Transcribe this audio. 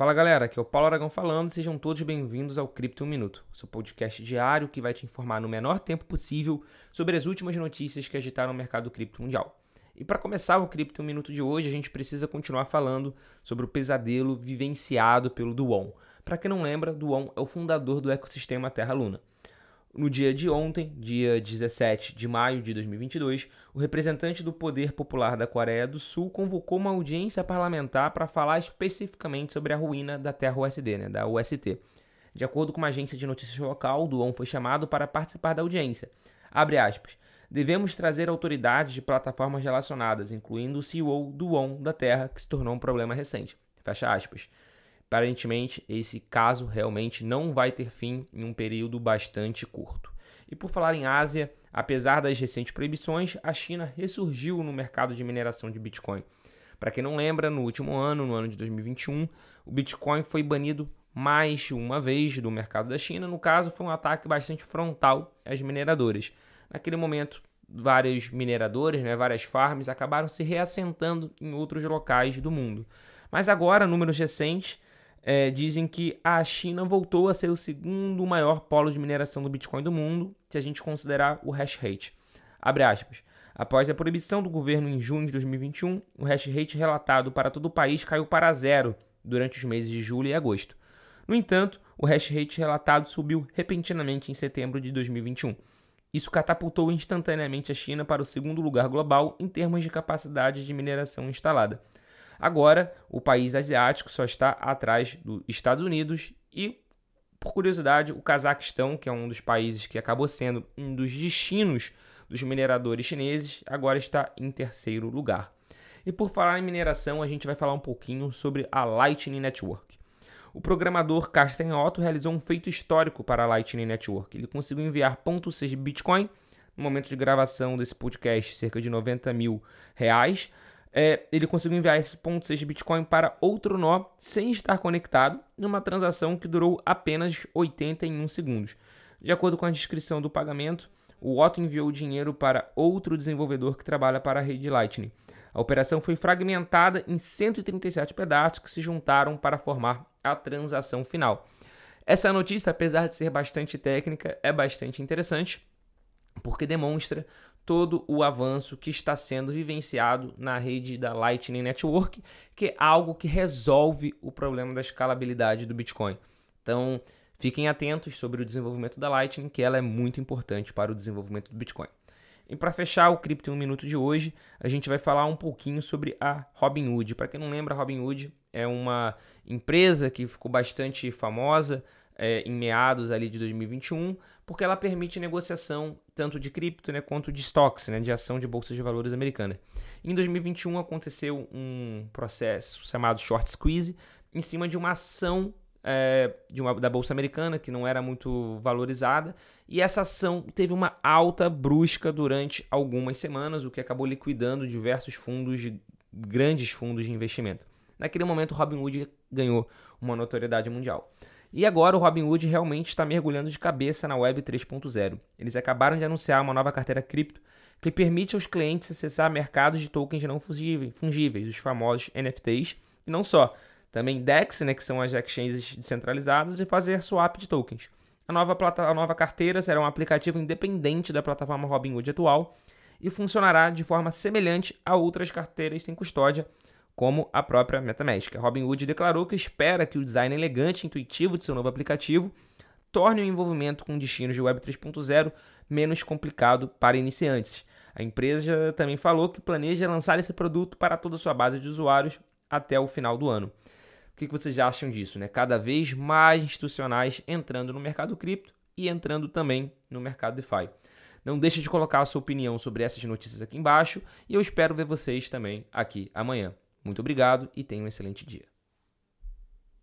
Fala galera, aqui é o Paulo Aragão falando, sejam todos bem-vindos ao Cripto 1 Minuto, seu podcast diário que vai te informar no menor tempo possível sobre as últimas notícias que agitaram o mercado cripto mundial. E para começar o Cripto 1 Minuto de hoje, a gente precisa continuar falando sobre o pesadelo vivenciado pelo Duon. Para quem não lembra, Duon é o fundador do ecossistema Terra-Luna. No dia de ontem, dia 17 de maio de 2022, o representante do Poder Popular da Coreia do Sul convocou uma audiência parlamentar para falar especificamente sobre a ruína da Terra USD, né, da UST. De acordo com uma agência de notícias local, Duon foi chamado para participar da audiência. Abre aspas. Devemos trazer autoridades de plataformas relacionadas, incluindo o CEO Duon da Terra, que se tornou um problema recente. Fecha aspas. Aparentemente, esse caso realmente não vai ter fim em um período bastante curto. E por falar em Ásia, apesar das recentes proibições, a China ressurgiu no mercado de mineração de Bitcoin. Para quem não lembra, no último ano, no ano de 2021, o Bitcoin foi banido mais uma vez do mercado da China. No caso, foi um ataque bastante frontal às mineradoras. Naquele momento, vários mineradores, né, várias farms, acabaram se reassentando em outros locais do mundo. Mas agora, números recentes é, dizem que a China voltou a ser o segundo maior polo de mineração do Bitcoin do mundo, se a gente considerar o hash rate. Abre aspas. Após a proibição do governo em junho de 2021, o hash rate relatado para todo o país caiu para zero durante os meses de julho e agosto. No entanto, o hash rate relatado subiu repentinamente em setembro de 2021. Isso catapultou instantaneamente a China para o segundo lugar global em termos de capacidade de mineração instalada. Agora, o país asiático só está atrás dos Estados Unidos e, por curiosidade, o Cazaquistão, que é um dos países que acabou sendo um dos destinos dos mineradores chineses, agora está em terceiro lugar. E por falar em mineração, a gente vai falar um pouquinho sobre a Lightning Network. O programador Carsten Otto realizou um feito histórico para a Lightning Network. Ele conseguiu enviar 0.6 Bitcoin, no momento de gravação desse podcast, cerca de 90 mil reais, é, ele conseguiu enviar esse ponto 6 de Bitcoin para outro nó sem estar conectado, numa transação que durou apenas 81 segundos. De acordo com a descrição do pagamento, o Otto enviou o dinheiro para outro desenvolvedor que trabalha para a rede Lightning. A operação foi fragmentada em 137 pedaços que se juntaram para formar a transação final. Essa notícia, apesar de ser bastante técnica, é bastante interessante porque demonstra todo o avanço que está sendo vivenciado na rede da Lightning Network, que é algo que resolve o problema da escalabilidade do Bitcoin. Então, fiquem atentos sobre o desenvolvimento da Lightning, que ela é muito importante para o desenvolvimento do Bitcoin. E para fechar o Cripto em um Minuto de hoje, a gente vai falar um pouquinho sobre a Robinhood. Para quem não lembra, a Robinhood é uma empresa que ficou bastante famosa é, em meados ali de 2021, porque ela permite negociação tanto de cripto né, quanto de stocks, né, de ação de bolsas de valores americana. Em 2021 aconteceu um processo chamado short squeeze em cima de uma ação é, de uma, da bolsa americana que não era muito valorizada e essa ação teve uma alta brusca durante algumas semanas, o que acabou liquidando diversos fundos de grandes fundos de investimento. Naquele momento, Robinhood ganhou uma notoriedade mundial. E agora o Robinhood realmente está mergulhando de cabeça na Web 3.0. Eles acabaram de anunciar uma nova carteira cripto que permite aos clientes acessar mercados de tokens não fungíveis, os famosos NFTs, e não só, também DEX, né, que são as exchanges descentralizadas, e fazer swap de tokens. A nova, plata a nova carteira será um aplicativo independente da plataforma Robinhood atual e funcionará de forma semelhante a outras carteiras sem custódia como a própria MetaMask. A Robinhood declarou que espera que o design elegante e intuitivo de seu novo aplicativo torne o envolvimento com destinos de Web 3.0 menos complicado para iniciantes. A empresa também falou que planeja lançar esse produto para toda a sua base de usuários até o final do ano. O que vocês acham disso? Né? Cada vez mais institucionais entrando no mercado cripto e entrando também no mercado DeFi. Não deixe de colocar a sua opinião sobre essas notícias aqui embaixo e eu espero ver vocês também aqui amanhã. Muito obrigado e tenha um excelente dia.